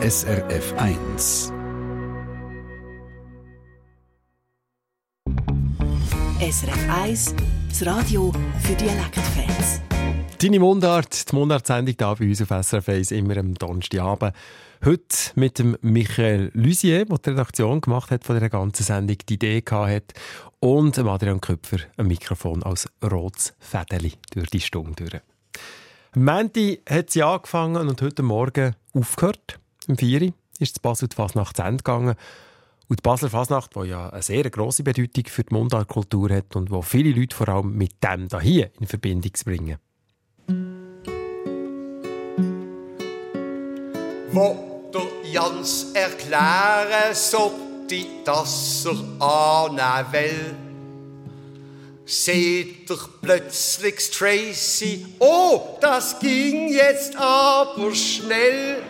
SRF 1. SRF 1, das Radio für Dialektfans. Deine Mundart, die Mundartsendung hier bei uns auf SRF 1 immer am Donnerstagabend. Heute mit dem Michael Lusier, der die Redaktion gemacht hat von dieser ganzen Sendung, die Idee hat und dem Adrian Köpfer ein Mikrofon als rotes Fädeli durch die Stunde durch. Am Montag hat sie angefangen und heute Morgen aufgehört. Im 4 Uhr ist die Basel die Fasnacht zu Ende gegangen. Und die Basler Fasnacht, die ja eine sehr grosse Bedeutung für die Mundartkultur hat und wo viele Leute vor allem mit dem hier in Verbindung bringen. Wo der Jans erklären sollte, dass er annehmen will, seht er plötzlich Tracy, oh, das ging jetzt aber schnell.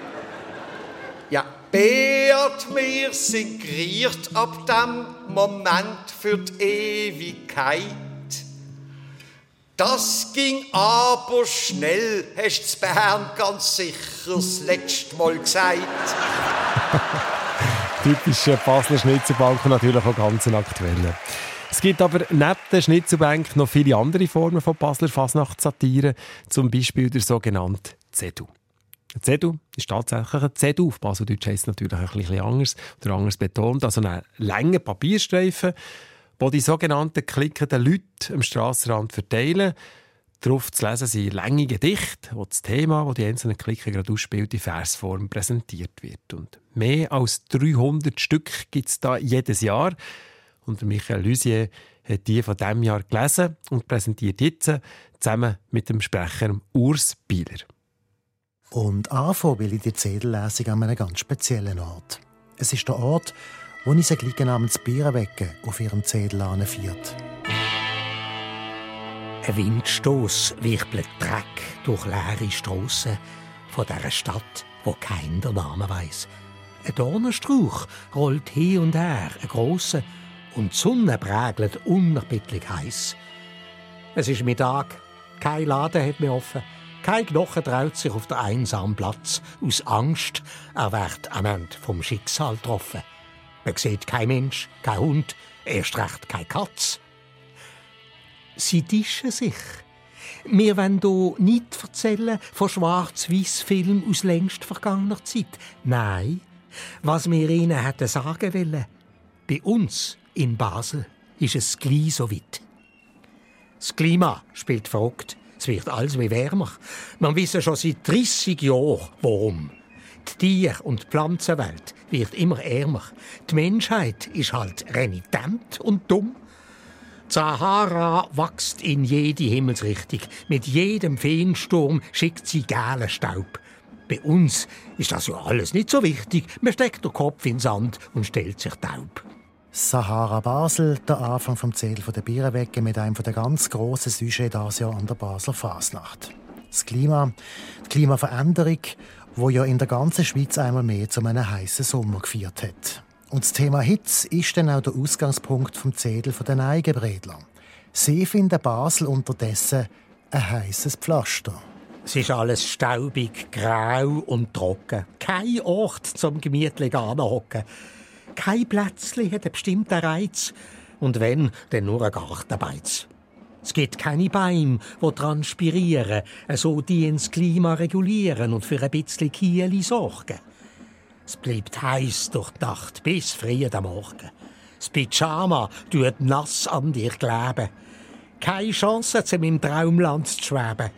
Beat, wir sind geriert ab dem Moment für die Ewigkeit. Das ging aber schnell, hast du Bern ganz sicher das letzte Mal gesagt. Typischer Basler Schnitzelbank und natürlich auch ganz aktueller. Es gibt aber neben der Schnitzelbank noch viele andere Formen von Basler Fasnachtssatire, zum Beispiel der sogenannte Zedu. Ein Zedu ist tatsächlich ein Zedu. Auf Baseldeutsch heisst es natürlich ein bisschen anders oder anders betont. Also ein langer Papierstreifen, wo die sogenannten klickenden Leute am Strassenrand verteilen. Darauf zu lesen sind lange Gedichte, wo das Thema, das die einzelnen Klicken gerade ausspielt, in Versform präsentiert wird. Und mehr als 300 Stück gibt es da jedes Jahr. Und Michael Lusier hat die von diesem Jahr gelesen und präsentiert jetzt zusammen mit dem Sprecher Urs Bieler. Und anfangen will ich die Zedellesung an einem ganz speziellen Ort. Es ist der Ort, wo ich ein Glicken namens Bierenwecke auf ihrem Zedel anführt. Ein Windstoß wirbelt Dreck durch leere Strassen von dieser Stadt, wo kein der Name weiß. Ein Dornenstrauch rollt hier und her, ein grosser, und die Sonne prägelt unerbittlich heiß. Es ist Mittag, kein Laden hat mehr offen. Kein Knochen traut sich auf der einsamen Platz. Aus Angst, er wird am Ende vom Schicksal getroffen. Man sieht kein Mensch, kein Hund, erst recht kein Katz. Sie tischen sich. Wir wollen hier nicht erzählen von Schwarz-Weiß-Filmen aus längst vergangener Zeit. Nein, was wir ihnen hätten sagen wollen. Bei uns in Basel ist es gleich so weit. Das Klima spielt verrückt. Es wird alles wie wärmer. Man weiß schon seit 30 Jahren, warum. Die Tier- und Pflanzenwelt wird immer ärmer. Die Menschheit ist halt renitent und dumm. Die Sahara wächst in jede Himmelsrichtung. Mit jedem Feensturm schickt sie gelben Staub. Bei uns ist das ja alles nicht so wichtig. Man steckt den Kopf in den Sand und stellt sich taub. Sahara Basel, der Anfang vom Zähl der Bierenwecke mit einem der ganz grossen Sujets dieses Jahr an der Basler Fasnacht. Das Klima, die Klimaveränderung, wo ja in der ganzen Schweiz einmal mehr zu einem heißen Sommer geführt hat. Und das Thema Hitze ist dann auch der Ausgangspunkt vom Zedel der Neigebredler. Sie finden Basel unterdessen ein heißes Pflaster. Es ist alles staubig, grau und trocken. Kein Ort zum gemütlich anhocken. Kein Plätzchen hat einen bestimmten Reiz. Und wenn, dann nur ein Gartenbeiz. Es gibt keine Bäume, die transpirieren, so die ins Klima regulieren und für ein bisschen Kieli sorgen. Es bleibt heiß durch die Nacht bis früh am Morgen. Das Pyjama tut nass an dir kleben. Keine Chance, zum im Traumland zu schweben.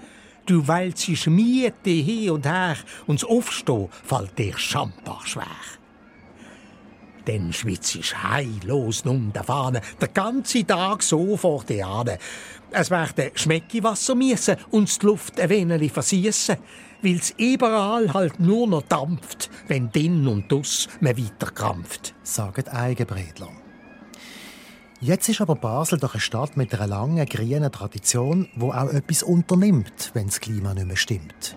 Du wälzest Miete hin und her und das Aufstehen fällt dir schambar schwer. Dann schwitzt heillos um der Fahne, der ganze Tag so vor dir an. Es werden Schmeckiwasser miesen und die Luft ein wenig versiessen, weil's überall halt nur noch dampft, wenn din und dus man weiter krampft. Sagen Eigenbredler. Jetzt ist aber Basel doch eine Stadt mit einer langen grünen Tradition, wo auch etwas unternimmt, wenn das Klima nicht mehr stimmt.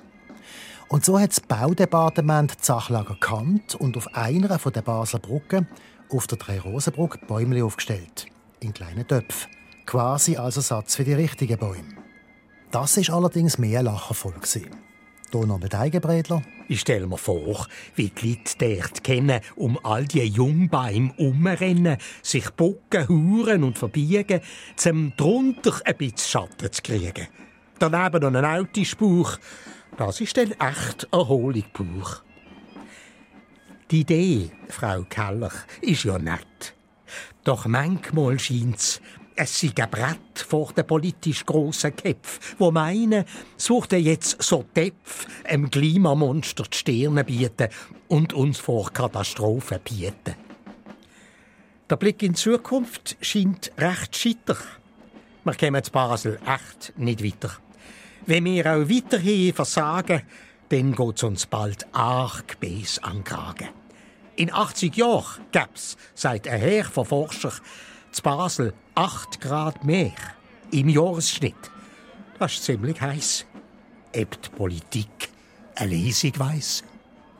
Und so hat das Baudepartement die Sachlage erkannt und auf einer der Basler Brücken, auf der Drei-Rosen-Brücke, Bäume aufgestellt. In kleinen Töpfen. Quasi als Ersatz für die richtigen Bäume. Das ist allerdings mehr lachervoll. Hier noch mit Eigenbrätler. Ich stell mir vor, wie die Leute dort kennen, um all die Jungbäume umrennen, sich bucken, huren und verbiegen, zum drunter ein bisschen Schatten zu kriegen. Daneben noch ein Autospauch. Das ist dann echt Erholung pur. Die Idee, Frau Keller, ist ja nett. Doch manchmal scheint's, es sei ein Brett vor den politisch grossen Köpfen, wo meinen, sucht er jetzt so Töpf, einem Klimamonster die Stirne bieten und uns vor Katastrophen bieten. Der Blick in die Zukunft scheint recht scheiter. Wir kommen zu Basel echt nicht weiter. Wenn wir auch weiterhin versagen, dann geht's uns bald arg bis an Kragen. In 80 Jahren gäb's, sagt ein Herr von Forscher, zu Basel 8 Grad mehr im Jahresschnitt. Das ist ziemlich heiß. Ob die Politik eine Lesung weiss?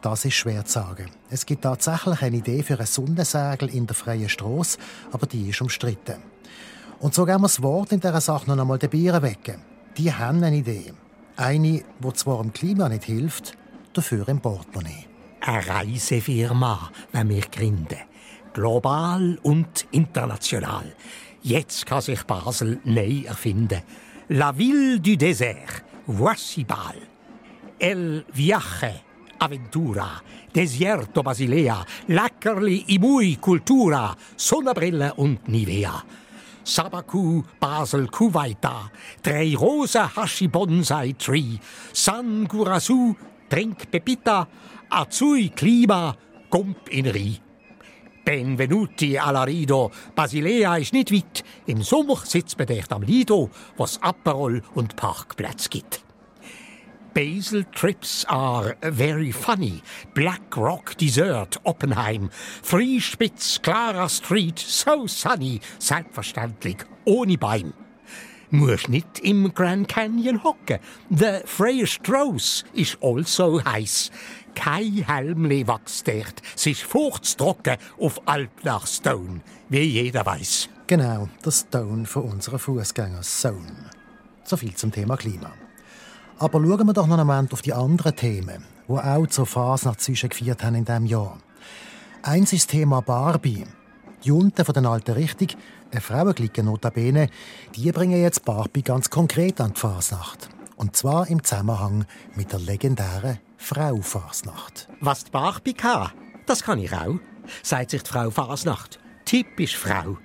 Das ist schwer zu sagen. Es gibt tatsächlich eine Idee für ein Sonnensegel in der freien Straße, aber die ist umstritten. Und so geben wir das Wort in dieser Sache noch einmal den Bieren weg. Die haben eine Idee. Eine, die zwar dem Klima nicht hilft, dafür im Portemonnaie. Eine Reisefirma, wenn wir gründen. Global und international. Jetzt kann sich Basel neu erfinden. La ville du désert. Voici Bal. El viaje. Aventura. Desierto Basilea. Lackerli Imui Cultura. Sonnenbrille und Nivea. Sabaku, Basel, Kuwaita, Drei Rosa Hashi Bonsai Tree, San Gurasu, Trink Pepita, Azui Klima, Gump in Ri. Benvenuti alla Rido, Basilea ist nicht weit. Im Sommer sitzt man dort am Lido, was Aperol und Parkplatz gibt. Basel trips are very funny. Black Rock Dessert, Oppenheim. Three Spitz, Clara Street, so sunny. Selbstverständlich, ohne Bein. Musst nicht im Grand Canyon hocken. The Freie Strauss ist also heiß. Kein Helmli wächst dort. Es ist furchttrocken auf Alp nach Stone, wie jeder weiß. Genau, der Stone von unserer Fußgängerzone. So viel zum Thema Klima. Aber schauen wir doch noch einen Moment auf die anderen Themen, die auch zur Fasnacht geführt haben in diesem Jahr. Eins ist das Thema Barbie. Die Junten von der alten Richtung, eine Frauenklicke notabene, die bringen jetzt Barbie ganz konkret an die Fasnacht. Und zwar im Zusammenhang mit der legendären Frau Fasnacht. Was die Barbie kann, das kann ich auch, sagt sich die Frau Fasnacht. Typisch Frau.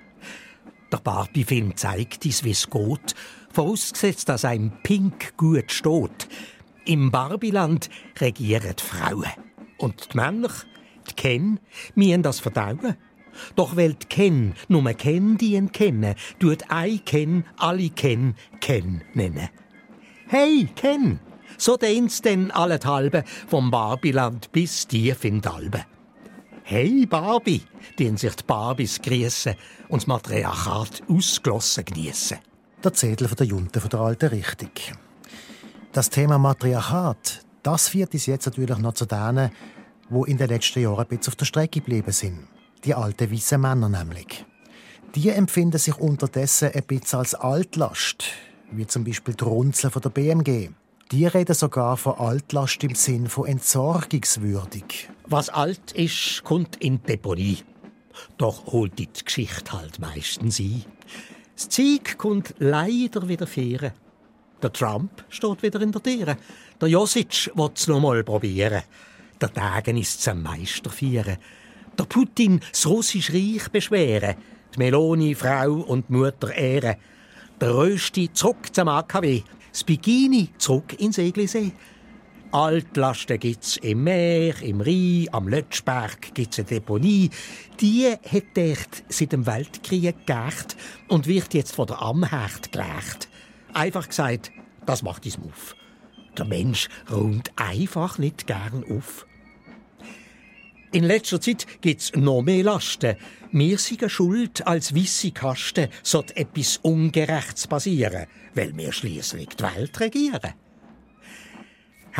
Der Barbie-Film zeigt uns, wie es geht, vorausgesetzt, dass ein Pink gut steht. Im Barbieland regieren die Frauen. Und die Männer, die Ken, müssen das verdauen. Doch weil die Ken nur Ken die kennen, tut ein Ken alle Ken Ken nennen. Hey, Ken! So dehn's denn allenthalben vom Barbieland bis tief in die Alben. Hey Barbie, den sich die Barbies griessen und das Matriarchat ausgelassen geniessen. Der Zettel der Junte von der alten Richtung. Das Thema Matriarchat, das führt uns jetzt natürlich noch zu denen, wo in den letzten Jahren ein bisschen auf der Strecke geblieben sind. Die alten weißen Männer nämlich. Die empfinden sich unterdessen ein bisschen als Altlast, wie zum Beispiel die Runzeln von der BMG. Die reden sogar von Altlast im Sinn von entsorgungswürdig. Was alt ist, kommt in Deponie. Doch holt die Geschichte halt meistens ein. Das Zeug kommt leider wieder fahren. Der Trump steht wieder in der Tiere. Der Josic will es noch mal probieren. Der Tagen ist zum Meister feiern. Der Putin das russische Reich beschweren. Die Meloni Frau und Mutter ehren. Der Rösti zurück zum AKW. Das Bikini zurück ins Eglisee. Altlasten gibt's im Meer, im Rhein, am Lötschberg gibt's eine Deponie. Die hat dort seit dem Weltkrieg geächt und wird jetzt von der Amherd gelegt. Einfach gesagt, das macht uns auf. Der Mensch räumt einfach nicht gern auf. In letzter Zeit gibt's noch mehr Lasten. Wir sind schuld als weisse Kasten, sollte etwas Ungerechts passieren, weil wir schließlich die Welt regieren.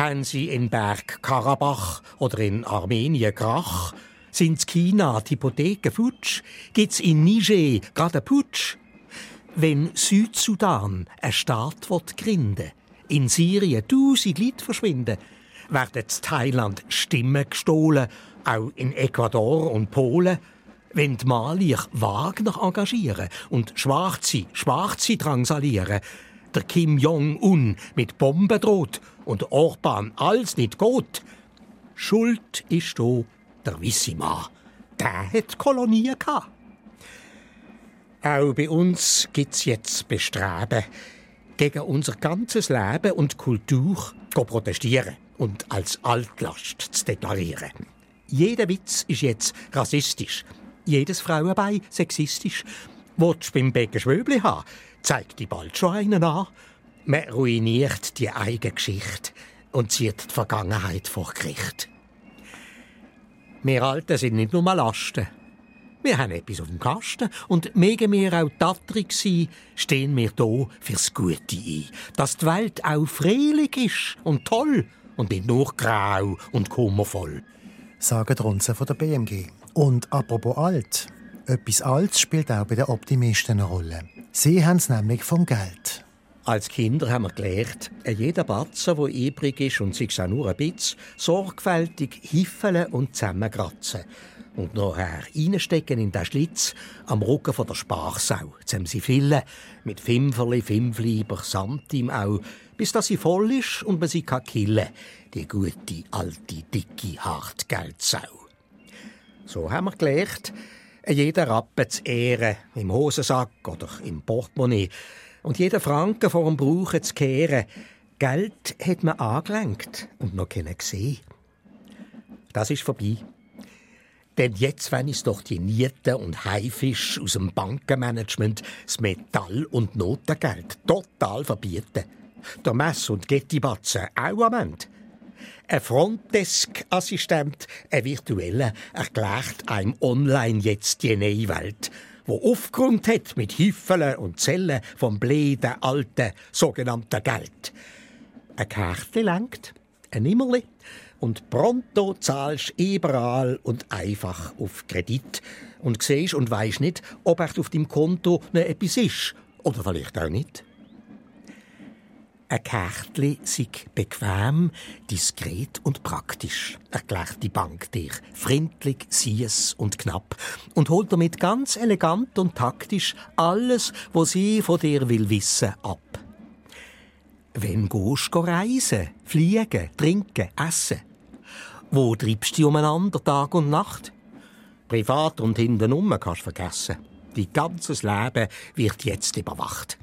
Haben Sie in Berg Karabach oder in Armenien Krach? Sind China die Hypotheken futsch? Gibt's in Niger gerade einen Putsch? Wenn Südsudan ein Staat wird gründen, in Syrien tausend Leute verschwinden, werden in Thailand Stimmen gestohlen, auch in Ecuador und Polen. Wenn die Malier Wagner engagieren und Schwarze, Schwarze drangsalieren, der Kim Jong-un mit Bomben droht und Orban alles nicht geht, Schuld ist da der Wissima. Der hat Kolonien gehabt. Auch bei uns gibt's jetzt Bestreben, gegen unser ganzes Leben und Kultur zu protestieren und als Altlast zu deklarieren. Jeder Witz ist jetzt rassistisch, jedes Frauenbein sexistisch. Willst du beim Becken Schwöbli haben, zeigt die bald schon einen an. Man ruiniert die eigene Geschichte und zieht die Vergangenheit vor Gericht. Wir Alten sind nicht nur Lasten. Wir haben etwas auf dem Kasten und megen wir auch tatrig sein, stehen wir hier fürs Gute ein. Dass die Welt auch freilich ist und toll und nicht nur grau und kummervoll. Sagen die Runzen von der BMG. Und apropos alt. Etwas Altes spielt auch bei den Optimisten eine Rolle. Sie haben es nämlich vom Geld. Als Kinder haben wir gelernt, jeder Batzen, der übrig ist und sich auch nur ein bisschen, sorgfältig hiffeln und zusammenkratzen. Und nachher reinstecken in den Schlitz am Rücken von der Sparsau. Zum sie füllen mit Fünferli, Fünfliber, Samt im Au, bis dass sie voll ist und man sie kann killen. Die gute, alte, dicke Hartgeldsau. So haben wir gelernt, jeder Rappen zu ehren, im Hosensack oder im Portemonnaie. Und jeder Franken vor dem Brauchen zu kehren. Geld hat man angelenkt und noch keinen gesehen. Das ist vorbei. Denn jetzt wenn es doch die Nieten und Haifisch aus dem Bankenmanagement das Metall- und Notengeld total verbieten. Der Mess- und Gettibatzen auch am Ende. Ein Frontdesk-Assistent, ein virtueller, erklärt einem online jetzt die neue Welt, wo aufgrund hat mit Hüffeln und Zellen vom bläden alten sogenannten Geld. Ein Kärtchen lenkt, ein Nimmerli, und pronto zahlst überall und einfach auf Kredit und siehst und weisst nicht, ob echt auf deinem Konto noch etwas ist oder vielleicht auch nicht. Ein Kärtli sei bequem, diskret und praktisch, erklärt die Bank dir. Freundlich, süß und knapp. Und holt damit ganz elegant und taktisch alles, was sie von dir will wissen, ab. Wenn gehst du reisen, fliegen, trinken, essen? Wo treibst du umeinander Tag und Nacht? Privat und hintenrum kannst du vergessen. Dein ganzes Leben wird jetzt überwacht.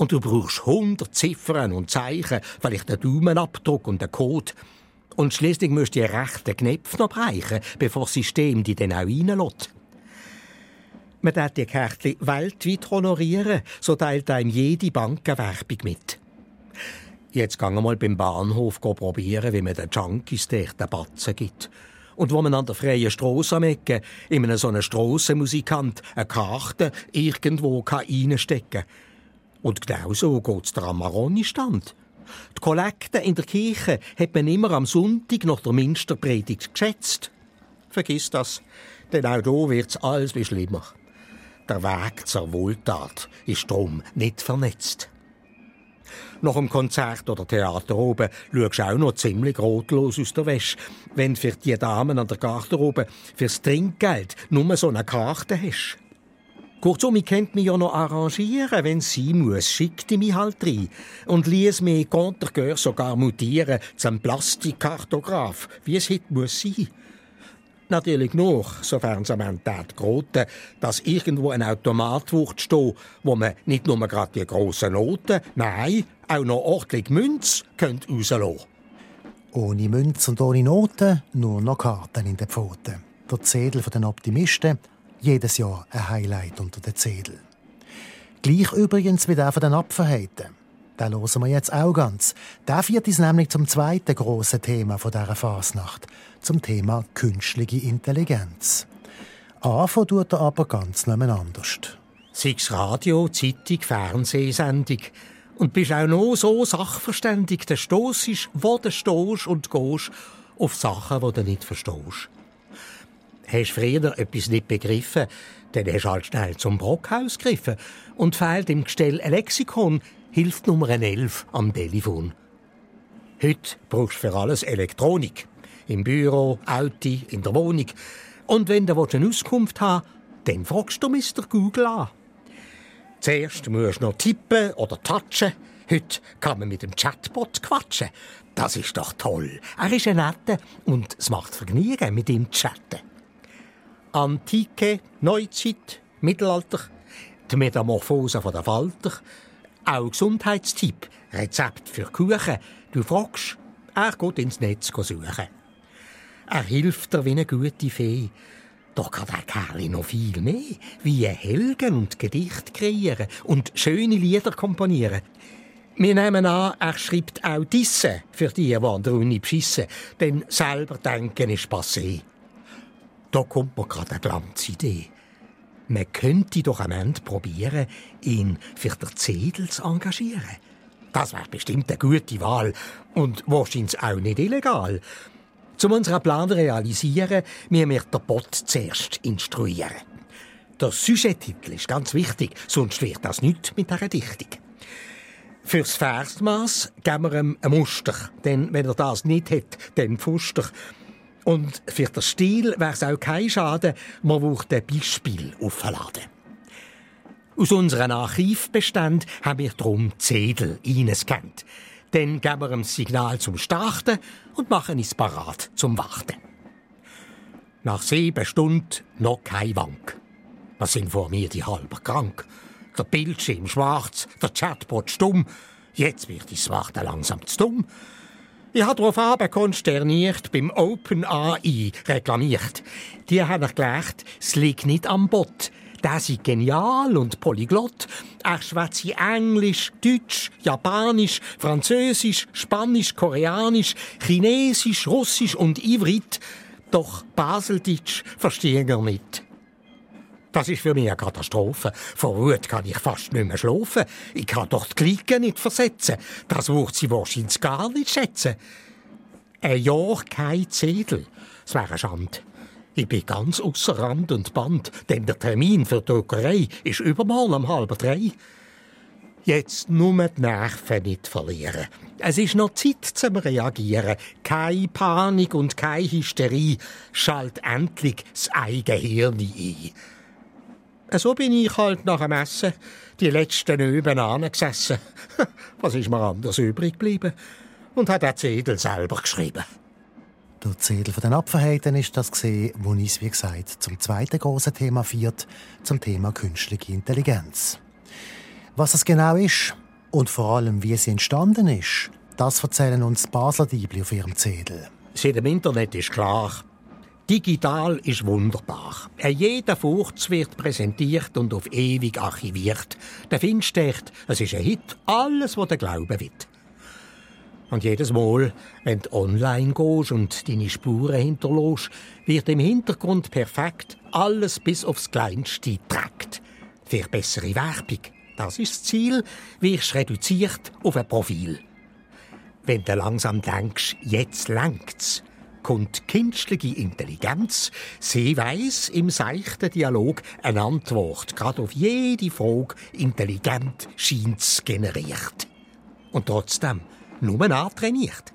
Und du brauchst hundert Ziffern und Zeichen, vielleicht einen Daumenabdruck und einen Code. Und schließlich musst du die rechten Knöpfe noch bereichen, bevor das System die dann auch reinlässt. Man darf die Kärtchen weltweit honorieren, so teilt einem jede Bank eine Werbung mit. Jetzt gehen wir mal beim Bahnhof probieren, wie man den Junkies den Batzen gibt. Und wo man an der freien Strasse am Ecke in einem so einen Strassenmusikant eine Karte irgendwo reinstecken kann. Und genau so geht's der Amaroni-Stand. Die Kollekte in der Kirche hat man immer am Sonntag nach der Minsterpredigt geschätzt. Vergiss das, denn auch hier wird's alles wie schlimmer. Der Weg zur Wohltat ist drum nicht vernetzt. Nach dem Konzert oder Theater oben schaust du auch noch ziemlich rotlos aus der Wäsche, wenn für die Damen an der Garderobe fürs Trinkgeld nur so eine Karte hast. Kurzum, ich könnte mich ja noch arrangieren, wenn sie muss, schickt mich halt rein und ließ mich Kontergeur sogar mutieren zum Plastikkartograf, wie es heute muss sein. Natürlich noch, sofern es am Ende grote, dass irgendwo ein Automat stehen, wo man nicht nur gerade die grossen Noten, nein, auch noch ordentlich Münz könnt rauslassen. Ohne Münze und ohne Noten, nur noch Karten in den Pfoten. Der von den Optimisten, jedes Jahr ein Highlight unter den Zedel. Gleich übrigens wie der von den Apfelheiten. Den hören wir jetzt auch ganz. Der führt uns nämlich zum zweiten grossen Thema dieser Fasnacht, zum Thema künstliche Intelligenz. Anfangen tut er aber ganz nebeneinander. Sei es Radio, Zeitung, Fernsehsendung. Und bist auch noch so sachverständig, dann stossest, wo du stehst und gehst, auf Sachen, die du nicht verstehst. Hast früher etwas nicht begriffen, dann hast du halt schnell zum Brockhaus gegriffen und fehlt im Gestell ein Lexikon, hilft Nummer 11 am Telefon. Heute brauchst du für alles Elektronik. Im Büro, Auto, in der Wohnung. Und wenn du eine Auskunft haben dann fragst du Mr. Google an. Zuerst musst du noch tippen oder touchen. Heute kann man mit dem Chatbot quatschen. Das ist doch toll. Er ist ein netter und es macht Vergnügen, mit ihm zu chatten. Antike, Neuzeit, Mittelalter, die Metamorphose der Falter, auch Gesundheitstipp, Rezept für Kuchen. Du fragst, er geht ins Netz suchen. Er hilft dir wie eine gute Fee. Doch kann der Kerl noch viel mehr, wie Helgen und Gedicht kreieren und schöne Lieder komponieren. Wir nehmen an, er schreibt auch Disse für die, die an der Uni beschissen, denn selber denken ist passé. Da kommt mir gerade eine Glanzidee. Man könnte doch am Ende probieren, ihn für den Zedel zu engagieren. Das wäre bestimmt eine gute Wahl und wahrscheinlich auch nicht illegal. Um unseren Plan zu realisieren, müssen wir den Bot zuerst instruieren. Der Sujettitel ist ganz wichtig, sonst wird das nicht mit dieser Dichtung. Fürs Versmaß geben wir ihm ein Muster, denn wenn er das nicht hat, dann Pfuster. Und für den Stil wäre es auch kein Schaden, man braucht ein Beispiel aufladen. Aus unseren Archivbeständen haben wir darum Zedel eingescannt. Dann geben wir das Signal zum Starten und machen es parat zum Warten. Nach sieben Stunden noch kein Wank. Was sind vor mir die halber krank? Der Bildschirm schwarz, der Chatbot stumm. Jetzt wird das Warten langsam zu dumm. Ich habe darauf konsterniert beim OpenAI reklamiert. Die haben erklärt, es liegt nicht am Bot. Der ist genial und polyglott. Er schwätzt Englisch, Deutsch, Japanisch, Französisch, Spanisch, Koreanisch, Chinesisch, Russisch und Ivrit. Doch Baseldeutsch verstehe er nicht. Das ist für mich eine Katastrophe. Vor Wut kann ich fast nicht mehr schlafen. Ich kann doch die Klicken nicht versetzen. Das wird sie wahrscheinlich gar nicht schätzen. Ein Jahr kein Zedel. Das wäre eine Schande. Ich bin ganz außer Rand und Band, denn der Termin für die Druckerei ist übermorgen um halb drei. Jetzt nur die Nerven nicht verlieren. Es ist noch Zeit zum Reagieren. Keine Panik und keine Hysterie. Schalt endlich das eigene Hirn ein. So bin ich halt nach dem Essen die letzten Öben gesessen. Was ist mir anders übrig geblieben? Und hat den Zettel selber geschrieben. Der Zettel von den Abverhalten ist das gesehen, wo uns, wie gesagt, zum zweiten großen Thema führt, zum Thema künstliche Intelligenz. Was es genau ist und vor allem, wie sie entstanden ist, das erzählen uns Basler Diebli auf ihrem Zettel. Seit dem Internet ist klar, Digital ist wunderbar. Jeder Furz wird präsentiert und auf ewig archiviert. Der findest echt, es ist ein Hit, alles, was der Glauben wird. Und jedes Mal, wenn du online gehst und deine Spuren hinterlässt, wird im Hintergrund perfekt alles bis aufs Kleinste getrackt. Für bessere Werbung. Das ist das Ziel, wirst reduziert auf ein Profil. Wenn du langsam denkst, jetzt längt's, kommt künstliche Intelligenz. Sie weiß im seichten Dialog eine Antwort, gerade auf jede Frage intelligent scheint's generiert. Und trotzdem nur antrainiert.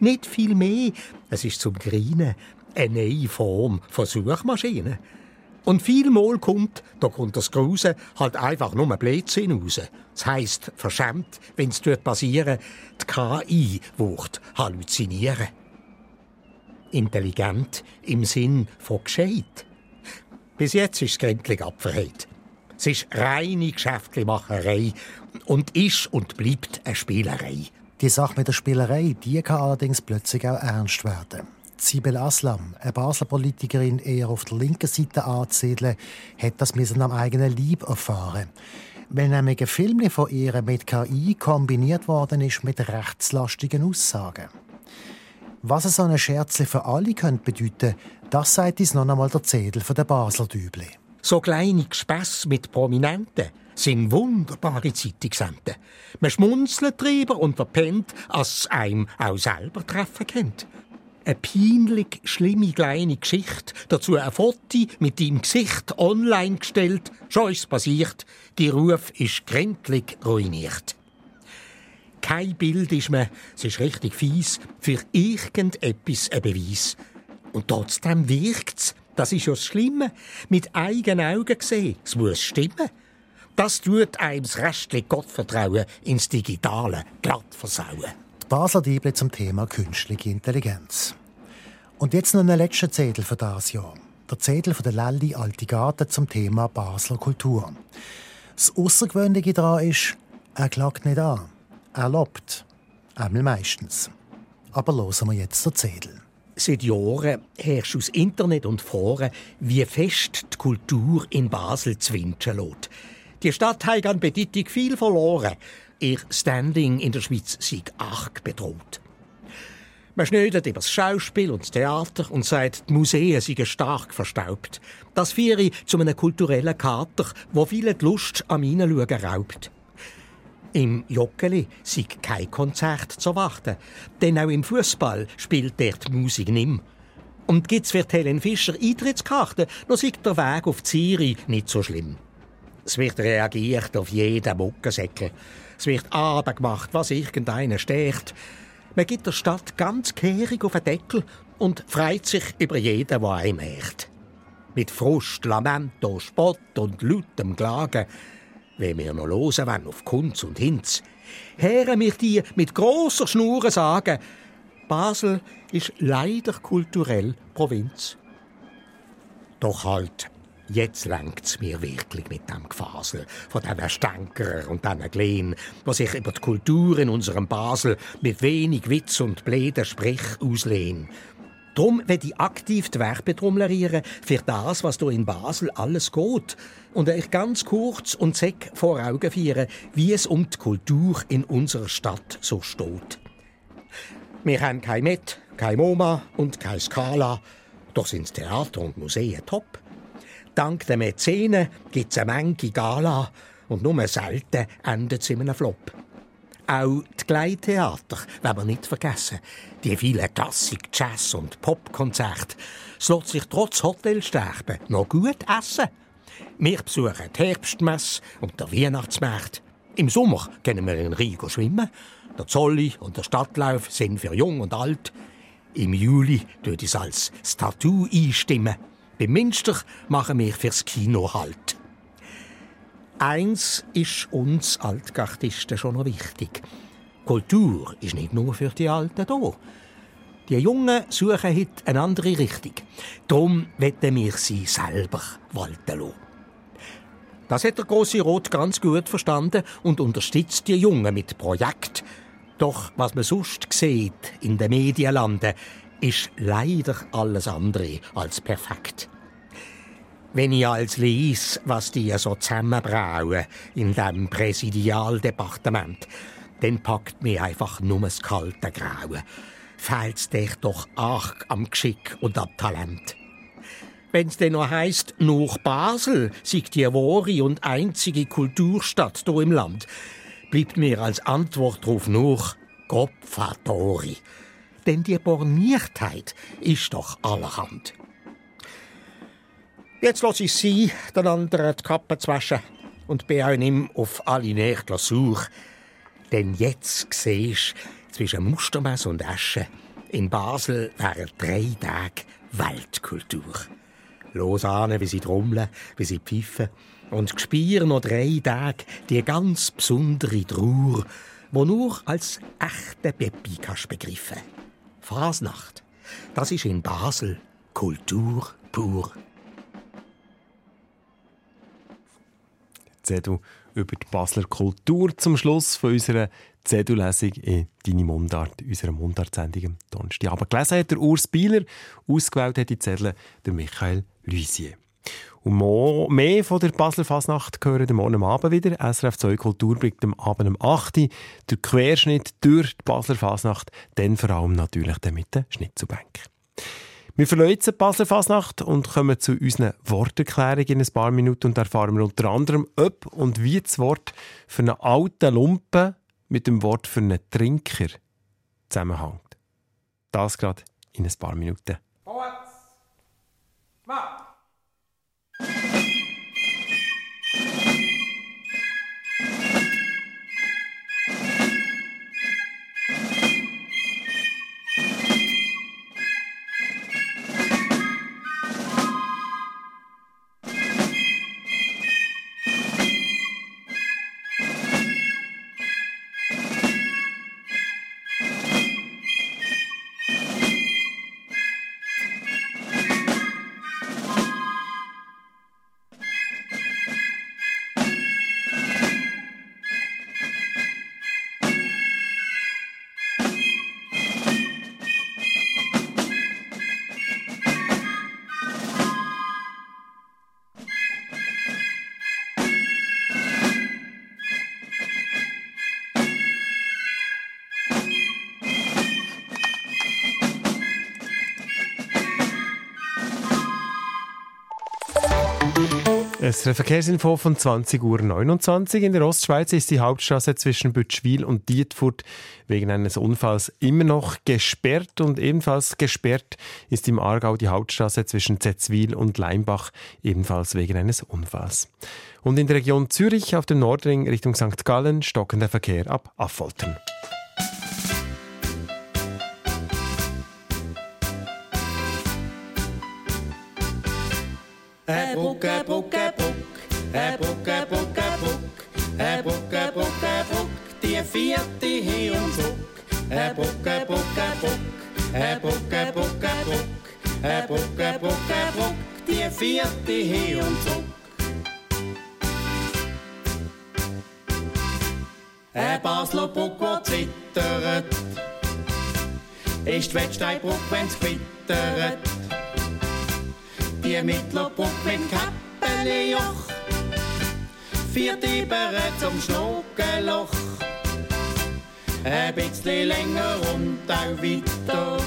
Nicht viel mehr. Es ist zum Greinen eine neue Form von Suchmaschine. Und vielmal kommt, da kommt das Grusen, halt einfach nur ein Blödsinn raus. Das heisst, verschämt, wenn's dort passieren, die KI wird halluzinieren intelligent im Sinn von gescheit. Bis jetzt ist es gründlich abverhält. Es ist reine Geschäftlichmacherei und ist und bleibt eine Spielerei. Die Sache mit der Spielerei, die kann allerdings plötzlich auch ernst werden. Sibel Aslam, eine Basler Politikerin eher auf der linken Seite anzusiedeln, hat das mit am eigenen Leib erfahren. Weil nämlich ein Film von ihr mit KI kombiniert worden ist mit rechtslastigen Aussagen. Was so eine Scherzle für alle könnte bedeuten, das sagt uns noch einmal der Zedel von der Basler Düble. So kleine Gespässe mit Prominenten sind wunderbare Zeitungsenden. Man schmunzelt drüber und verpennt, als einem auch selber treffen kennt. Eine peinlich schlimme kleine Geschichte, dazu ein Foto mit deinem Gesicht online gestellt, schon ist passiert, die Ruf ist gründlich ruiniert. Kein Bild ist mir, es ist richtig fies, für irgendetwas ein Beweis. Und trotzdem wirkt's. Das ist ja das Schlimme. Mit eigenen Augen gesehen. Es muss stimmen. Das tut einem das Restliche Gottvertrauen ins Digitale glatt versauen. Die Basler Bibel zum Thema künstliche Intelligenz. Und jetzt noch ein letzter Zettel für das Jahr. Der Zettel von der Lelli Altigate zum Thema Basler Kultur. Das Außergewöhnliche daran ist, er klagt nicht an. Er lobt. Einmal meistens. Aber hören wir jetzt den Zettel. Seit Jahren herrscht aus Internet und Foren, wie fest die Kultur in Basel zwinschen lässt. Die Stadt hat an Bedeutung viel verloren. Ihr Standing in der Schweiz sei arg bedroht. Man schneidet über das Schauspiel und das Theater und sagt, die Museen seien stark verstaubt. Das führe zu einem kulturellen Kater, wo viele die Lust am Hineinschauen raubt. Im Joggeli sei kein Konzert zu warten, denn auch im Fußball spielt dort die Musik nimm. Und gibt's für Helen Fischer Eintrittskarten, noch sei der Weg auf Ziri nicht so schlimm. Es wird reagiert auf jeden Muckensäcke. Es wird abgemacht, was irgendeiner steht. Man gibt der Stadt ganz kehrig auf den Deckel und freut sich über jeden, der einem echt. Mit Frust, Lamento, Spott und lautem Klagen, wenn wir noch losen wollen auf Kunz und Hinz, hören wir die mit grosser Schnur sagen, Basel ist leider kulturell Provinz. Doch halt, Jetzt längt's mir wirklich mit dem Gefasel von diesen Stänkerer und diesen Glen, die sich über die Kultur in unserem Basel mit wenig Witz und bläden Sprich auslehnen. Drum will ich aktiv die Werbetrommlerieren für das, was hier in Basel alles geht. Und euch ganz kurz und zeck vor Augen führen, wie es um die Kultur in unserer Stadt so steht. Wir haben kein Met, kein MoMA und kein Skala. Doch sind Theater und Museen top. Dank der Mäzenen gibt es eine Menge Gala und nur selten endet es in einem Flop. Auch die Gleittheater wenn wir nicht vergessen. Die vielen Klassik-, Jazz- und Popkonzerte. Es lässt sich trotz Hotelsterben noch gut essen. Wir besuchen die Herbstmesse und der Weihnachtsmarkt. Im Sommer können wir in Rigo schwimmen. Der Zolli und der Stadtlauf sind für jung und alt. Im Juli tut es als Statue einstimmen. Beim Minster machen wir fürs Kino halt. Eins ist uns Altgardisten schon noch wichtig. Kultur ist nicht nur für die Alten da. Die Jungen suchen heute eine andere Richtung. Darum wollen wir sie selber walten lassen. Das hat der große Rot ganz gut verstanden und unterstützt die Jungen mit Projekt. Doch was man sonst sieht in den Medienlanden, ist leider alles andere als perfekt. Wenn ich als lies, was die so zusammenbrauen in dem Präsidialdepartement, dann packt mir einfach nur das kalte Grauen. Fehlt's dich doch arg am Geschick und am Talent. Wenn's denn noch heisst, nur Basel sei die wahre und einzige Kulturstadt hier im Land, bleibt mir als Antwort darauf nur Gopfatori. Denn die Borniertheit ist doch allerhand. Jetzt lasse ich sie, den anderen die Kappe zu waschen und bin auch nicht auf alle Nächte Suche. Denn jetzt siehst zwischen Mustermess und Asche, in Basel wären drei Tage Weltkultur. Los an, wie sie trommeln, wie sie pfeifen und spielen noch drei Tage die ganz besondere Trauer, wo nur als echte Peppi kannst begriffen. Fasnacht, das ist in Basel Kultur pur. Zedu über die Basler Kultur zum Schluss von unserer Zedu-Lesung in «Deine Mundart», unserer Mundart-Sendung am Donnerstag. Aber gelesen hat der Urs Bieler, ausgewählt hat die Zettel der Michael Luisier. Und mehr von der Basler Fasnacht hören morgen am Abend wieder. SRF 2 Kultur bringt am Abend um 8 Uhr der Querschnitt durch die Basler Fasnacht, dann vor allem natürlich mit der Schnitzelbank. Wir verlassen die Basler Fasnacht und kommen zu unseren Worterklärungen in ein paar Minuten und erfahren wir unter anderem, ob und wie das Wort für einen alten Lumpen mit dem Wort für einen Trinker zusammenhängt. Das gerade in ein paar Minuten. Vorwärts! Mal! Ist Verkehrsinfo von 20.29 Uhr. In der Ostschweiz ist die Hauptstraße zwischen Bütschwil und Dietfurt wegen eines Unfalls immer noch gesperrt. Und ebenfalls gesperrt ist im Aargau die Hauptstraße zwischen Zetzwil und Leimbach, ebenfalls wegen eines Unfalls. Und in der Region Zürich auf dem Nordring Richtung St. Gallen stockender Verkehr ab Affoltern. Äh, Bruck, Äh, Bruck, äh, Bruck, äh, Bruck, äh, Bruck, äh, Bruck, die vierte hin und zurück. Ein Basler Bruck, wo zittert, ist die Wettsteinbruck, wenn's gewittert die Mittlerbruck mit Käppelejoch, vier Tibere zum Schnuckenloch, ein bisschen länger und auch weiter,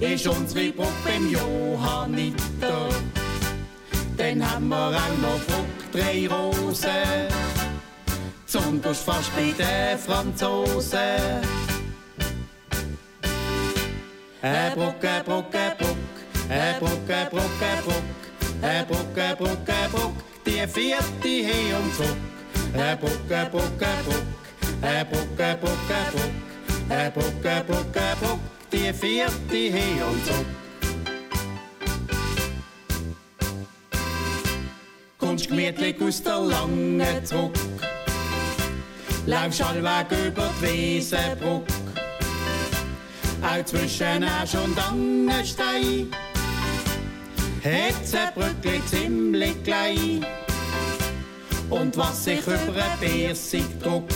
ist unsere Bruck beim Johanniter. Dann haben wir auch noch Bruck drei Rosen, besonders fast bei den Franzosen. Ein Bruck, ein Bruck, ein Bruck, ein Bruck, ein Bruck, ein Bruck, ein Bruck, ein Bruck, ein Bruck, die vierte hin und zurück. Ein Bruck, ein Bruck, ein Bruck, Buck, Buck, Buck, Buck, Buck, Buck, die vierte hin und zurück. Kommst gemütlich aus der langen Zug, läufst allweg über die Wiesenbrück. Auch zwischen Asch und ein Hetzenbrückli ziemlich klein. Und was ich über ein Biersig druck,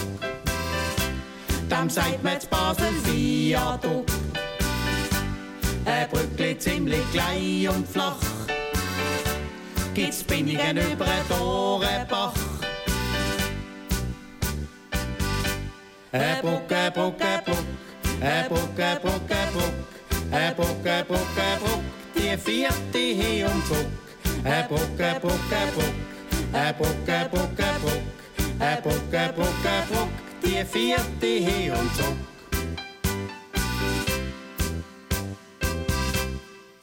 sagt man zu Basel Viadukt. Ein Brückli ziemlich klein und flach, gibt's Binnigen über einen Dorenbach. Ein Bruck, ein Bruck, ein Bruck, ein Bruck, ein Bruck, ein Bruck, ein Bruck, ein Bruck, ein Bruck, die vierte hin und zurück. Ein Bruck, ein Bruck, ein Bruck, ein Bruck, ein Bruck, ein die vierte hin und zurück.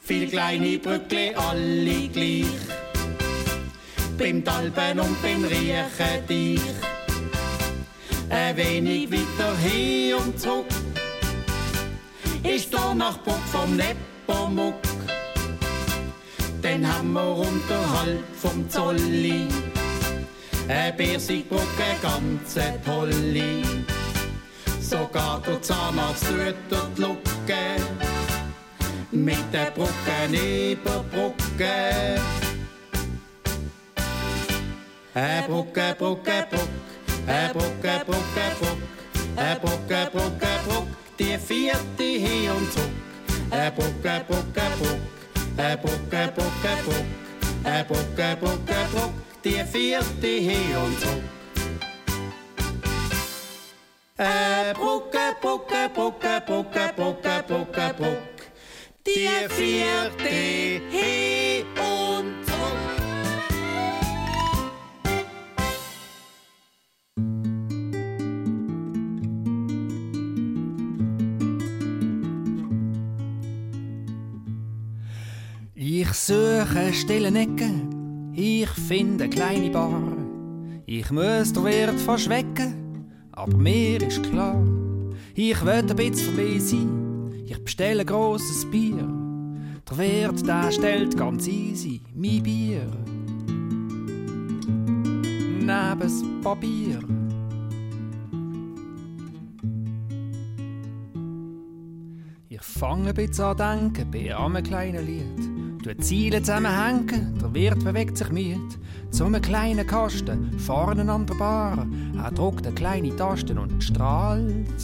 Viel kleine Brückli, alle gleich, beim Talben und beim Riechen dich. Ein wenig weiter hin und zurück ist der Nachbar vom Nepomuk. Dann haben wir unterhalb vom Zolli eine Biersigbrücke, ganz eine tolle. Sogar der aufs tut die Lücke. Mit der Brücke neben Brücke. Eine Brücke, Brücke, Brücke. Eine Brücke, Brücke, Brücke. Eine Brücke, Brücke, Brücke. Die vierte hin und zurück. Eine Brücke, Brücke, Brücke. Eine Brücke, Brücke, Brücke. Eine Brücke, Brücke, Brücke die vierte hier und zurück. Äh, Brücke, Brücke, Brücke, Brücke, Brücke, Brücke, Brücke. Die vierte hier und Ich suche stille Ecken ich finde eine kleine Bar. Ich muss den Wirt fast wecken, aber mir ist klar, ich will ein bisschen mir sein. Ich bestelle ein grosses Bier. Der Wirt, der stellt ganz easy mein Bier. Neben das Papier. Ich fange ein bisschen an denken bei einem kleinen Lied. Du Ziele zusammenhängen, der Wirt bewegt sich müde. Zu einem kleinen Kasten, vorne an der Bar. Er drückt eine kleine Taste und strahlt.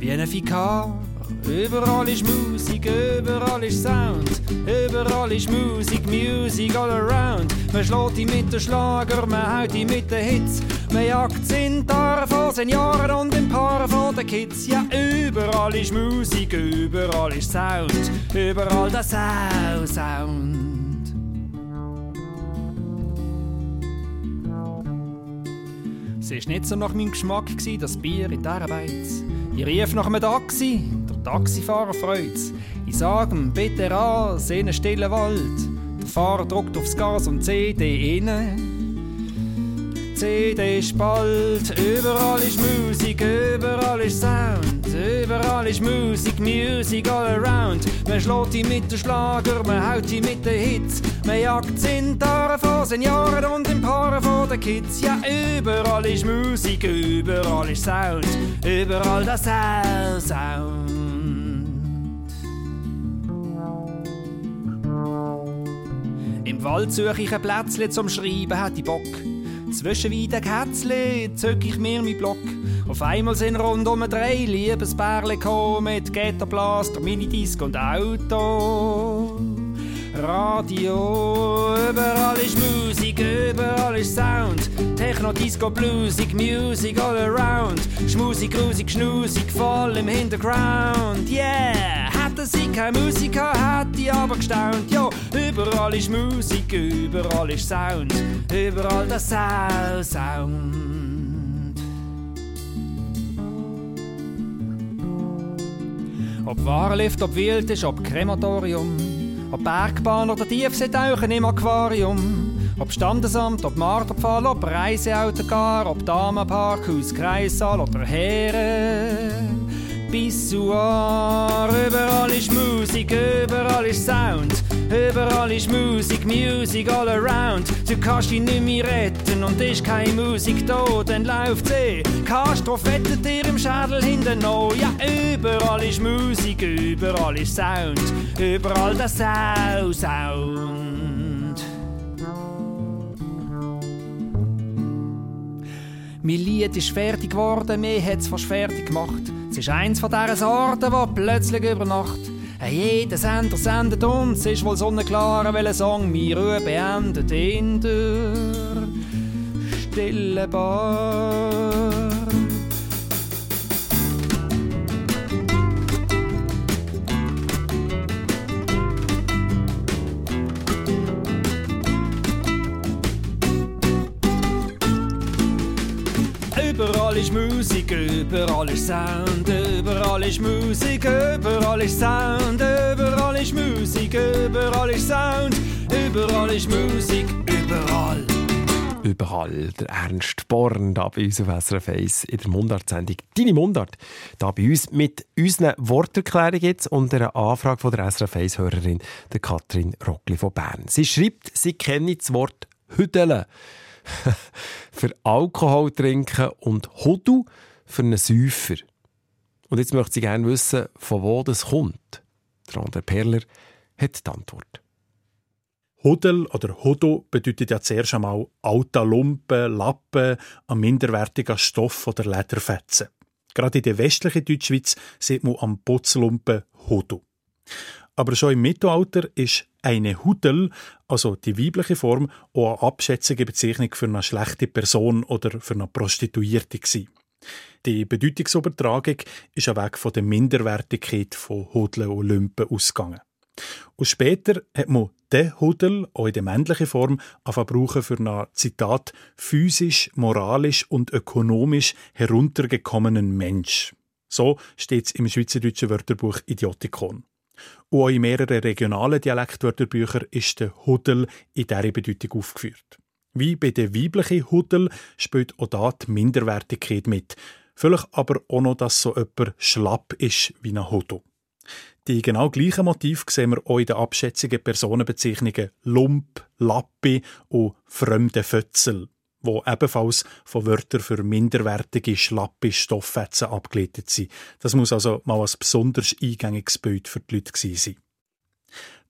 Wie ein Vikar. Überall ist Musik, überall ist Sound. Überall ist Musik, Musik all around. Man schlägt ihn mit den Schlager, man haut ihn mit den Hits. Man sind Paare von Senioren und ein paar von den Kids. Ja, überall ist Musik, überall ist Sound, überall der Sau Sound. Es war nicht so nach meinem Geschmack, gewesen, das Bier in der Arbeit. Ich rief nach einem Taxi, der Taxifahrer freut's. Ich sag ihm, bitte ran, in einen stillen Wald. Der Fahrer drückt aufs Gas und CD innen. CD spalt, überall ist Musik, überall ist Sound, überall ist Musik, Music all around. Man schlägt die mit den Schlager, man haut die mit den Hits, man jagt Zintare von Senioren und im Paaren von den Kids. Ja, überall ist Musik, überall ist Sound, überall das Sound. Im Wald suche ich ein Plätzchen zum Schreiben, hätte ich Bock. Zwischen weiden Kätzchen zück ich mir mein Block. Auf einmal sind rund um drei Liebesbärle gekommen mit Ghetto-Blaster, Minidisc und Auto. Radio, überall ist Musik, überall ist Sound. Techno, Disco, Bluesig, Music all around. Schmusig, grusig, schnusig, voll im Hintergrund. Yeah! Hätten sie keine Musiker, hätte ich aber gestaunt. Jo, überall ist Musik, überall ist Sound. Überall das Sound. Ob Warlift, ob Wild ist, ob Krematorium. Ob Bergbahn oder Tiefseetauchen im Aquarium. Ob Standesamt, ob Marterpfahl, ob Reiseautogar, ob Damenparkhaus, Kreissaal oder Heere. Pissoir, überall ist Musik, überall ist Sound. Überall ist Musik, Music all around. Du kannst dich nicht mehr retten und ist keine Musik da, dann läuft sie. Castro fettet dir im Schädel hinten noch. Ja, überall ist Musik, überall ist Sound. Überall das Sau Sound. Mein Lied ist fertig geworden, mir hat es fast fertig gemacht. Es ist eins von diesen Sorten, die plötzlich über Nacht jeder Sender sendet uns, ist wohl sonnenklar, welcher Song mir Ruhe beendet in der stille Bar. Überall ist Musik, überall ist Sound, überall ist Musik, überall ist Sound, überall ist Musik, überall ist Sound, überall ist Musik, überall. Überall. Der Ernst Born, da bei uns auf SRF 1 in der Mundart-Sendung. Deine Mundart, da bei uns mit unseren Worterklärungen jetzt und einer Anfrage von der SRF 1-Hörerin, der Katrin Rockli von Bern. Sie schreibt, sie kenne das Wort Hüdele. für Alkohol trinken und Hodu für einen Säufer. Und jetzt möchte sie gerne wissen, von wo das kommt. Der andere Perler hat die Antwort. Hudel oder Hodo bedeutet ja zuerst einmal alter Lumpen, Lappen, ein minderwertiger Stoff oder Lederfetzen. Gerade in der westlichen Deutschschweiz sieht man am Putzlumpen Hodo. Aber schon im Mittelalter ist eine Hudel, also die weibliche Form, auch eine abschätzige Bezeichnung für eine schlechte Person oder für eine Prostituierte gewesen. Die Bedeutungsübertragung ist ein Weg von der Minderwertigkeit von Hudeln und Lümpen ausgegangen. Und später hat man den Hudel, auch in der männlichen Form, brauchen für eine, Zitat, physisch, moralisch und ökonomisch heruntergekommenen Mensch. So steht es im Schweizerdeutschen Wörterbuch Idiotikon. Und auch in mehreren regionalen Dialektwörterbüchern ist der Hudel in dieser Bedeutung aufgeführt. Wie bei der weiblichen Hudel spielt auch da die Minderwertigkeit mit. Vielleicht aber auch noch, dass so jemand schlapp ist wie ein Hudel. Die genau gleichen Motive sehen wir auch in den abschätzigen Personenbezeichnungen Lump, Lappi und fremde Fötzel wo ebenfalls von Wörtern für minderwertige, schlappe Stofffetzen abgeleitet sind. Das muss also mal ein besonders eingängiges Bild für die Leute sein.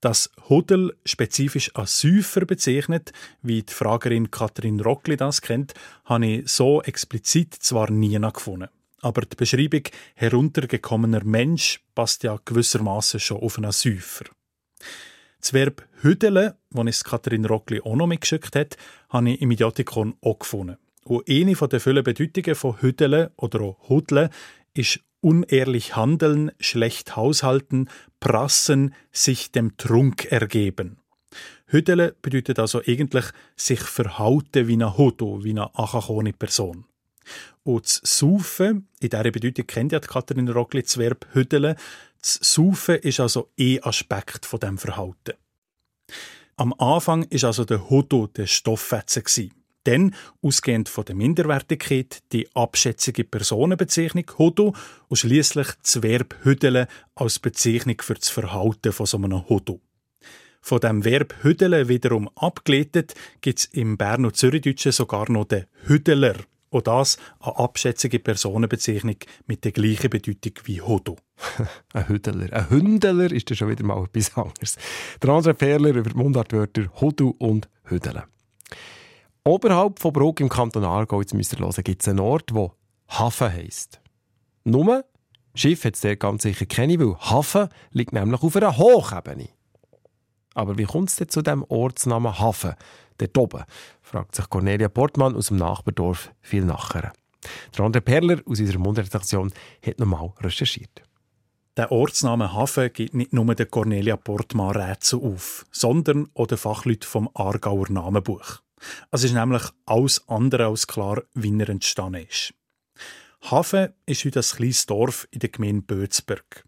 Das Hudel spezifisch als Säufer bezeichnet, wie die Fragerin Katrin Rockli das kennt, habe ich so explizit zwar nie gefunden. Aber die Beschreibung heruntergekommener Mensch passt ja gewissermaßen schon auf einen Säufer. Das Verb «hüdele», das uns Katrin Rockli auch noch mitgeschickt hat, habe ich im Idiotikon auch gefunden. Und eine der vielen Bedeutungen von «hüdele» oder auch «hudle» ist unehrlich handeln, schlecht haushalten, prassen, sich dem Trunk ergeben. Hüdele bedeutet also eigentlich sich verhalten wie eine Hudo, wie eine achachone Person. Und das Saufen, in dieser Bedeutung kennt ja Katharina Roglitz das Verb hüdeln. Das Saufen ist also ein Aspekt von dem Verhalten. Am Anfang ist also der Hudo der Stofffetzen Dann, ausgehend von der Minderwertigkeit, die abschätzige Personenbezeichnung Hudo und schließlich das Verb hüdeln als Bezeichnung für das Verhalten von so einem Hudo. Von dem Verb hüdeln wiederum abgeleitet gibt es im Bern- und Zürichdeutschen sogar noch den Hüdeler auch das eine abschätzige Personenbezeichnung mit der gleichen Bedeutung wie Hodo. ein Hüdeler. Ein Hündeler ist das schon wieder mal etwas anderes. Der andere Perler über die Mundartwörter Hodu und Hüdele. Oberhalb von Brugg im Kanton Aargau, jetzt müsst ihr hören, gibt es einen Ort, der Hafen heisst. Nur, Schiff hat es ganz sicher keine, weil Hafen liegt nämlich auf einer Hochebene. Aber wie kommt es denn zu dem Ortsnamen Hafen? dort oben? fragt sich Cornelia Portmann aus dem Nachbardorf viel nachher. Der andere Perler aus unserer Mundredaktion hat nochmal recherchiert. Der Ortsname Hafen gibt nicht nur der Cornelia Portmann Rätsel auf, sondern auch den Fachleuten vom Aargauer Namenbuch. Es ist nämlich alles andere als klar, wie er entstanden ist. Hafen ist heute ein kleines Dorf in der Gemeinde Bözberg.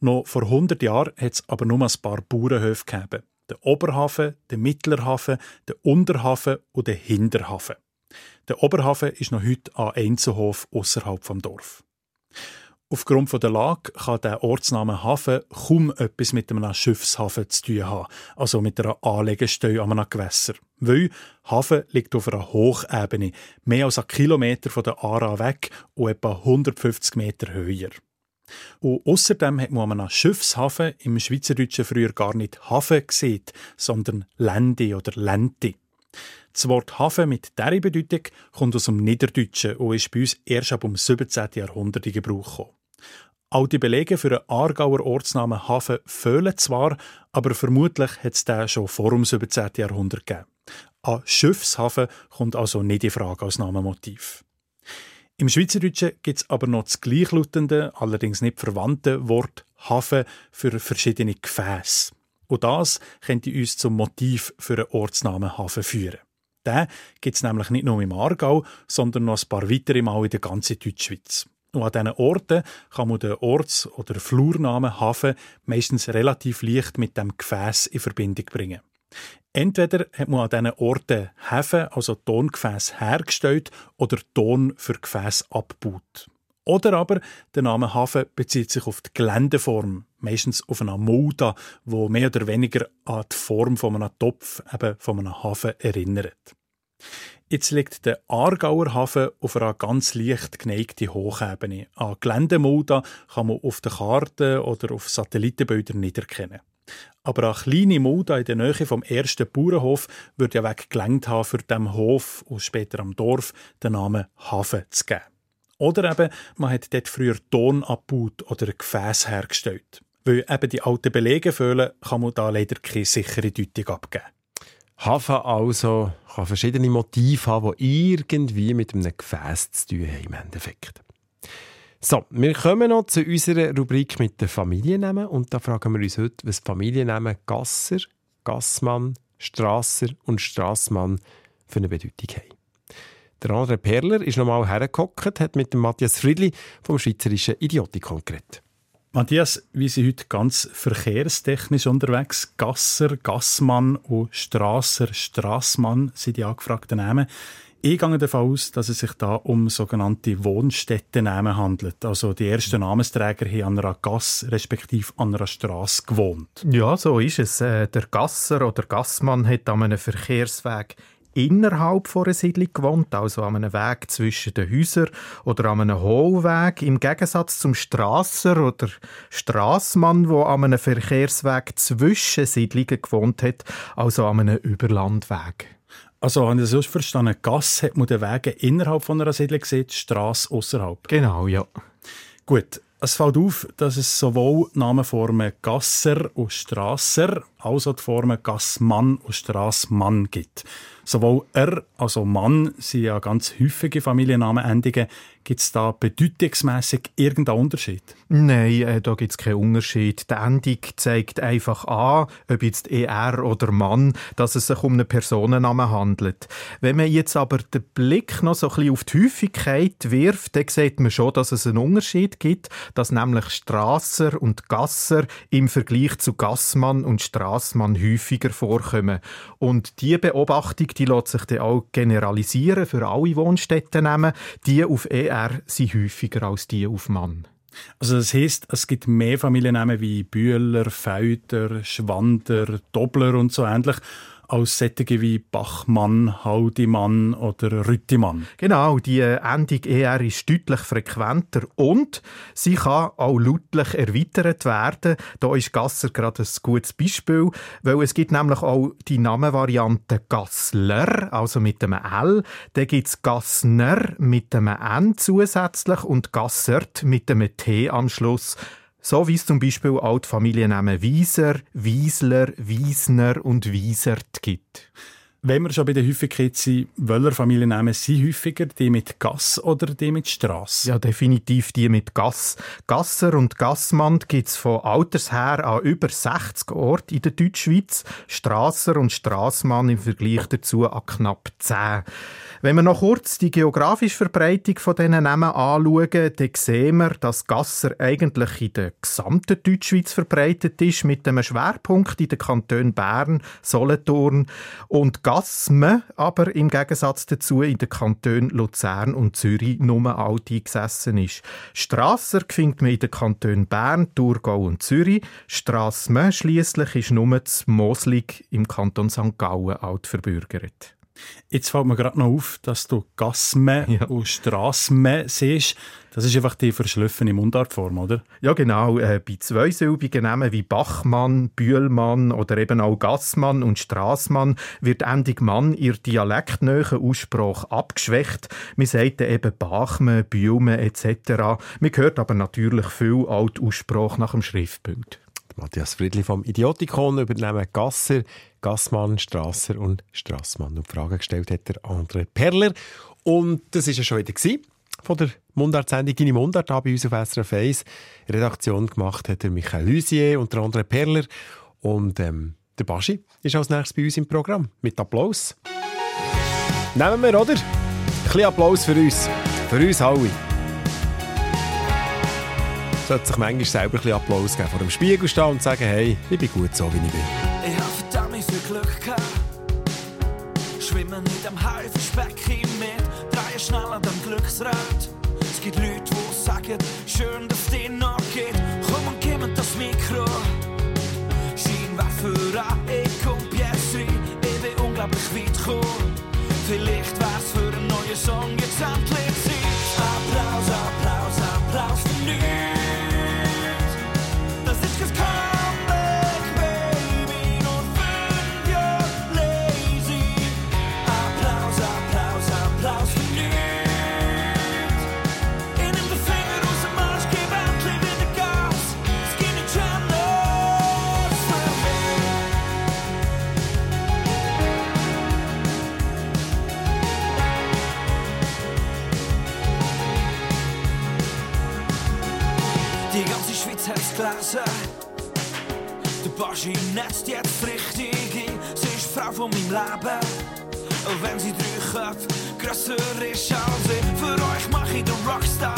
Noch vor 100 Jahren hat es aber nur ein paar Bauernhöfe gegeben der Oberhafen, der Mittlerhafen, der Unterhafen und der Hinterhafen. Der Oberhafen ist noch heute ein Einzelhof außerhalb vom Dorf. Aufgrund der Lage kann der Ortsname Hafen kaum etwas mit einem Schiffshafen zu tun haben, also mit einer Anlegestelle an einem Gewässer. Weil Hafen liegt auf einer Hochebene, mehr als einen Kilometer von der Aara weg und etwa 150 Meter höher. Und außerdem hat man an Schiffshafen im Schweizerdeutschen früher gar nicht Hafen gesehen, sondern Lände oder Lente. Das Wort Hafen mit dieser Bedeutung kommt aus dem Niederdeutschen und ist bei uns erst ab dem 17. Jahrhundert in Gebrauch gekommen. All die Belege für einen Aargauer Ortsnamen Hafen fehlen zwar, aber vermutlich hat es den schon vor dem 17. Jahrhundert gegeben. Ein Schiffshafen kommt also nicht in Frage als Namenmotiv. Im Schweizerdeutschen gibt es aber noch das gleichlautende, allerdings nicht verwandte Wort Hafen für verschiedene Gefäße. Und das könnte uns zum Motiv für einen Ortsnamen Hafen führen. Den gibt es nämlich nicht nur im Aargau, sondern noch ein paar weitere Mal in der ganzen Deutschschweiz. Und an diesen Orten kann man den Orts- oder Flurnamen Hafen meistens relativ leicht mit dem Gefäß in Verbindung bringen. Entweder hat man an diesen Orten Häfen, also Tongefäß, hergestellt oder Ton für Gefäß abgebaut. Oder aber der Name Hafen bezieht sich auf die Geländeform, meistens auf eine Mulda, wo mehr oder weniger an die Form von einem Topf, eben von einem Hafen erinnert. Jetzt liegt der Aargauer Hafen auf einer ganz leicht geneigten Hochebene. An Geländemulda kann man auf der Karte oder auf Satellitenbildern nicht erkennen. Aber eine kleine Mulde in der Nähe vom ersten Bauernhof würde ja weggelenkt haben, für dem Hof und später am Dorf den Namen Hafen zu geben. Oder eben, man hat dort früher Ton abgebaut oder Gefäß hergestellt. Weil eben die alten Belege fehlen, kann man da leider keine sichere Deutung abgeben. Hafen also kann verschiedene Motive haben, die irgendwie mit einem Gefäß zu tun haben im Endeffekt. So, wir kommen noch zu unserer Rubrik mit den Familiennamen und da fragen wir uns heute, was Familiennamen Gasser, Gassmann, Strasser und Strassmann für eine Bedeutung haben. Der andere Perler ist nochmal hergehockt, hat mit dem Matthias Friedli vom Schweizerischen Idiotikon geredet. Matthias, wir sind heute ganz verkehrstechnisch unterwegs. Gasser, Gassmann und Strasser, Strassmann sind die angefragten Namen. Ich gehe davon aus, dass es sich da um sogenannte Wohnstättennamen handelt. Also die ersten Namensträger haben an einer Gasse respektive an einer Straße gewohnt. Ja, so ist es. Äh, der Gasser oder Gassmann hat an einem Verkehrsweg innerhalb einer Siedlung gewohnt, also an einem Weg zwischen den Häusern oder an einem Hohlweg, im Gegensatz zum Strasser oder Strassmann, wo an einem Verkehrsweg zwischen Siedlungen gewohnt hat, also an einem Überlandweg. Also, wenn ich das so verstanden Gasse hat man den Wege innerhalb von einer Siedlung gesehen, die Strasse außerhalb. Genau, ja. Gut, es fällt auf, dass es sowohl Namenformen Gasser und Strasser also die Formen Gassmann und Strassmann gibt. Sowohl er als auch Mann sind ja ganz häufige Familiennamenendungen. Gibt es da bedeutungsmässig irgendeinen Unterschied? Nein, äh, da gibt es keinen Unterschied. Die Endung zeigt einfach an, ob jetzt er oder Mann, dass es sich um einen Personennamen handelt. Wenn man jetzt aber den Blick noch so ein bisschen auf die Häufigkeit wirft, dann sieht man schon, dass es einen Unterschied gibt, dass nämlich Strasser und Gasser im Vergleich zu Gassmann und Strassmann häufiger vorkommen. Und diese Beobachtung, die lässt sich dann auch generalisieren für alle Wohnstätten nehmen. Die auf ER sind häufiger als die auf Mann. Also das heißt, es gibt mehr Familiennamen wie Bühler, Feuter, Schwander, Dobler und so ähnlich als Sättige wie Bachmann, Haudimann oder Rüttimann. Genau, die Endung ER ist deutlich frequenter und sie kann auch lautlich erweitert werden. Da ist Gasser gerade ein gutes Beispiel, weil es gibt nämlich auch die Namenvariante Gassler, also mit einem L. Dann gibt es Gassner mit einem N zusätzlich und Gassert mit einem T am Schluss. So wie es zum Beispiel auch die Familiennamen Wieser, Wiesler, Wiesner und Wiesert gibt. Wenn wir schon bei der Häufigkeit sind, welcher Familiennamen sind häufiger? Die mit Gass oder die mit Strasse? Ja, definitiv die mit Gass. Gasser und Gassmann gibt es von Alters her an über 60 Orten in der Deutschschweiz. Strasser und Strassmann im Vergleich dazu an knapp 10. Wenn wir noch kurz die geografische Verbreitung von diesen Namen anschauen, dann sehen wir, dass Gasser eigentlich in der gesamten Deutschschweiz verbreitet ist, mit einem Schwerpunkt in den Kantonen Bern, Solothurn und Gassme, aber im Gegensatz dazu in den Kantonen Luzern und Zürich nur alt eingesessen ist. Strasser findet man in den Kantonen Bern, Thurgau und Zürich. Strassme schliesslich ist nur zu Moslig im Kanton St. Gallen alt verbürgert. Jetzt fällt mir gerade noch auf, dass du Gassme ja. und Strassme siehst. Das ist einfach die verschliffene Mundartform, oder? Ja, genau. Äh, bei zweisilbigen Namen wie Bachmann, Bühlmann oder eben auch Gassmann und Strassmann wird ending Mann ihr dialektnähen Aussprache abgeschwächt. Man sagt eben Bachme, Bühlme etc. Man hört aber natürlich viel Altaussprache nach dem Schriftpunkt. Matthias Friedli vom Idiotikon übernehmen Gasser, Gassmann, Strasser und Strassmann. Und die Frage gestellt hat der André Perler. Und das war ja schon wieder von der Mundart-Sendung «Deine Mundart» bei uns auf SRF 1. Redaktion gemacht hat der Michael Lusier und der André Perler. Und ähm, der Baschi ist als nächstes bei uns im Programm. Mit Applaus. Nehmen wir, oder? Ein bisschen Applaus für uns. Für uns alle sollte sich manchmal selber ein bisschen Applaus geben, vor dem Spiegel stehen und sagen, hey, ich bin gut so, wie ich bin. Ich habe verdammt viel Glück gehabt. Schwimmen in dem Haifischbecken mit, drehen schnell an dem Glücksrad. Es gibt Leute, die sagen, schön, dass es dir noch geht. Komm und gib mir das Mikro. Scheinwerfer an, ich und Piesri, ich bin unglaublich weit gekommen. Vielleicht wär's für einen neuen Song jetzt endlich Zeit. Applaus, Applaus, Applaus für nichts. Gelesen. Der Baschi netzt jetzt richtig ein. Sie ist Frau von meinem Leben. Auch wenn sie drei Köpfe grösser ist als ich. Für euch mach ich den Rockstar.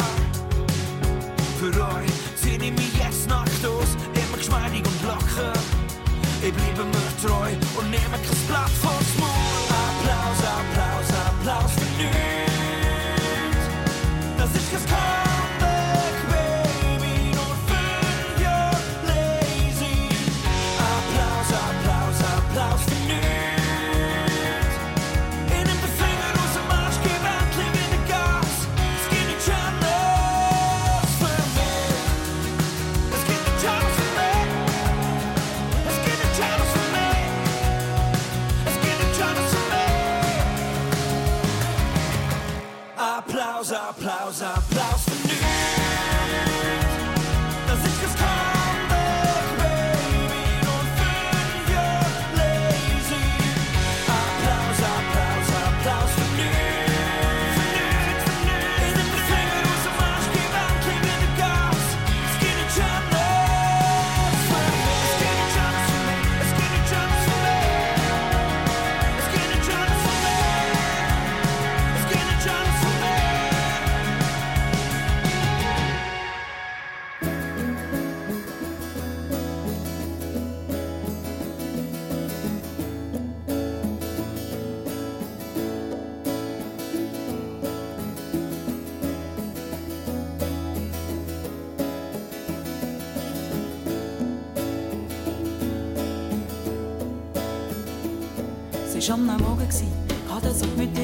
Für euch zieh ich mich jetzt nackt aus. Immer geschmeidig und locker. Ich bleibe mir treu und nehme kein Blatt vors Mund. Applaus, Applaus Applause, applause, applause.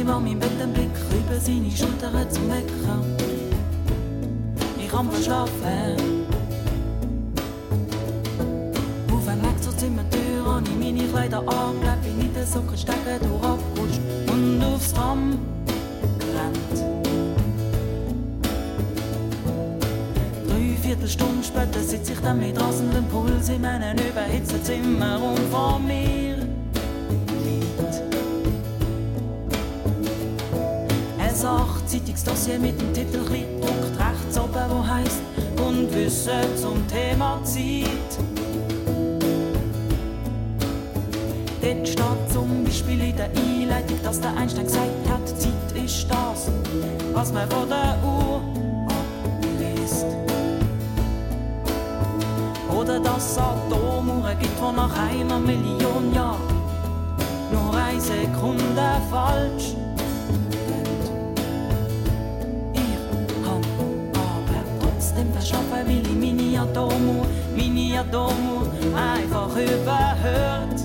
An meinem Bett einen Blick über seine Schulter zum Wecker. Ich kann verschlafen. Auf ein Weg zur Zimmertür habe ich meine Kleider angelegt, bin in den Socken stecken durchgerutscht und aufs Tram gerannt. Viertelstunden später sitze ich dann mit rasendem Puls in meinem überhitzten Zimmer und vor mir ein Sachzeitungsdossier mit dem Titel klein gedruckt rechts oben, wo heisst «Und Wissen zum Thema Zeit». Dort steht zum Beispiel in der Einleitung, dass der Einstein gesagt hat, Zeit ist das, was man von der Uhr abliest. Oder dass es Atomuhren gibt, die nach einer Million Jahren nur eine Sekunde falsch ich meine Atomuhr, meine Atomuhr einfach überhört.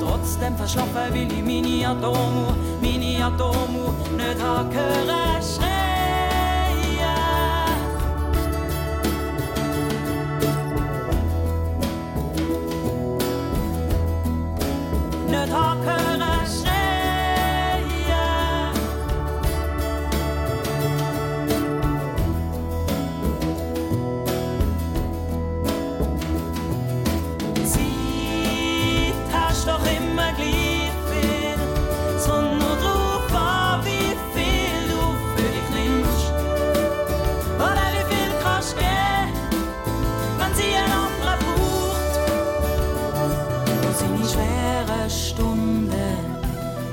trotzdem verschlafen, weil ich meine Atomuhr, meine Atomuhr nicht habe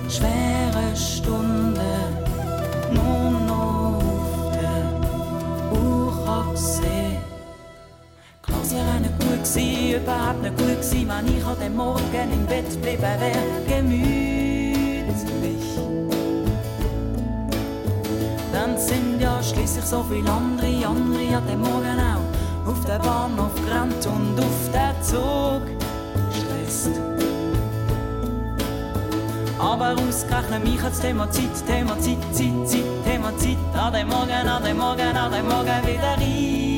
schwere noch auf der Uhr kann sehen. Klar, sie nicht gut gewesen, überhaupt nicht gut gewesen, wenn ich an dem Morgen im Bett geblieben wäre, gemütlich. Dann sind ja schließlich so viele andere, andere an dem Morgen auch auf der Bahnhof gerannt und auf den Zug Aber ausgerechnet mich hat's Thema Zeit, Thema Zeit, Zeit, Zeit, Thema Zeit, an dem Morgen, an dem Morgen, an dem Morgen wieder reingeholt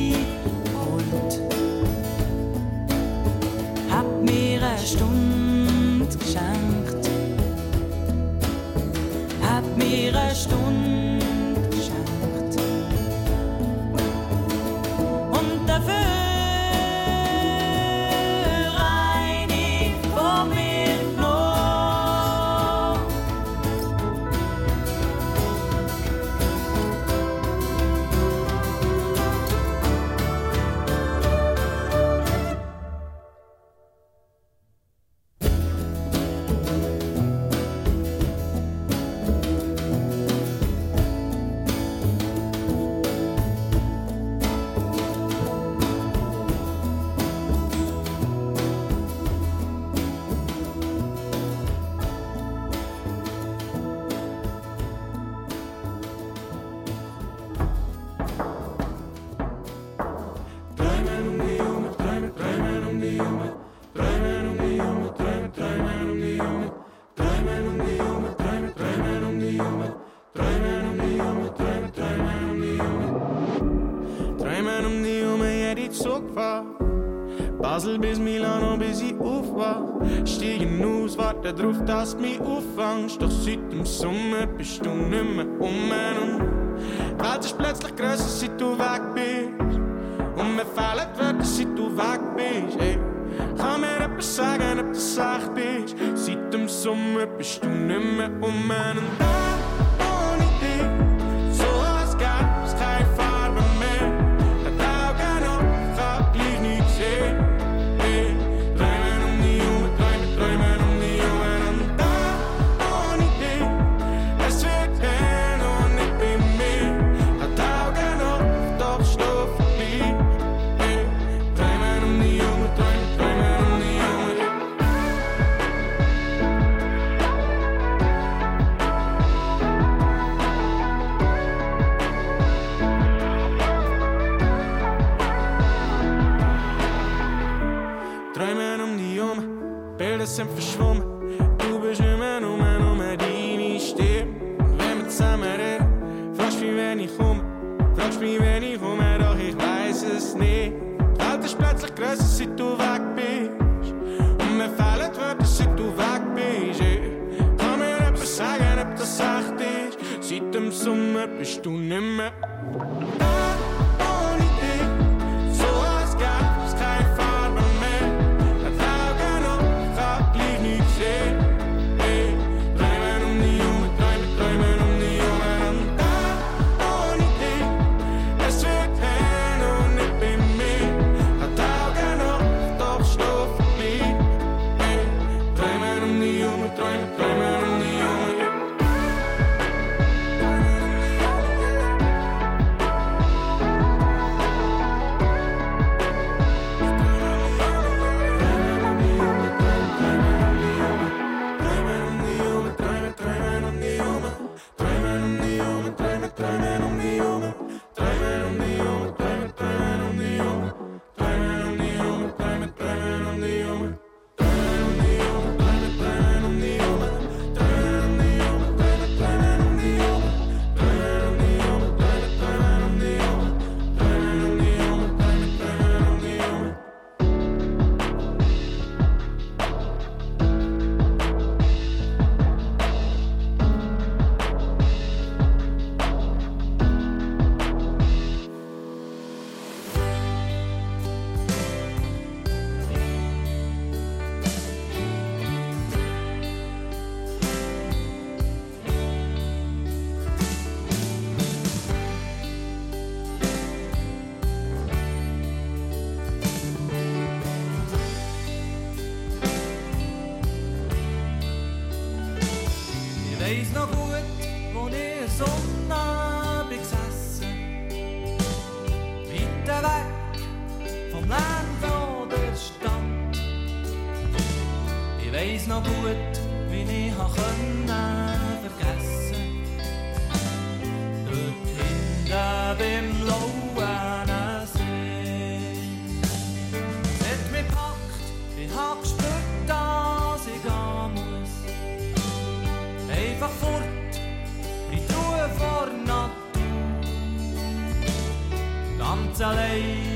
hat mir eine Stunde geschenkt. Hat mir eine Stunde geschenkt. Und dafür Basel bis Milano, bis ich aufwach. Stiegen aus, warte drauf, dass du mich auffangst. Doch seit dem Sommer bist du nicht mehr um die Welt ist plötzlich grösser, seit du weg bist. Und mir fehlen die Wörter, seit du weg bist. Ey, kann mir jemand sagen, ob du echt bist? Seit dem Sommer bist du nicht mehr um si du weg bist. Und mir fehlen die Wörter, seit du weg bist. Ich kann mir etwas sagen, ob das echt ist. Seit dem Sommer bist du nicht mehr beim Lauen See. Es hat mich gepackt, ich hab gehen muss. Einfach fort, ich tue vor Natur. Ganz allein.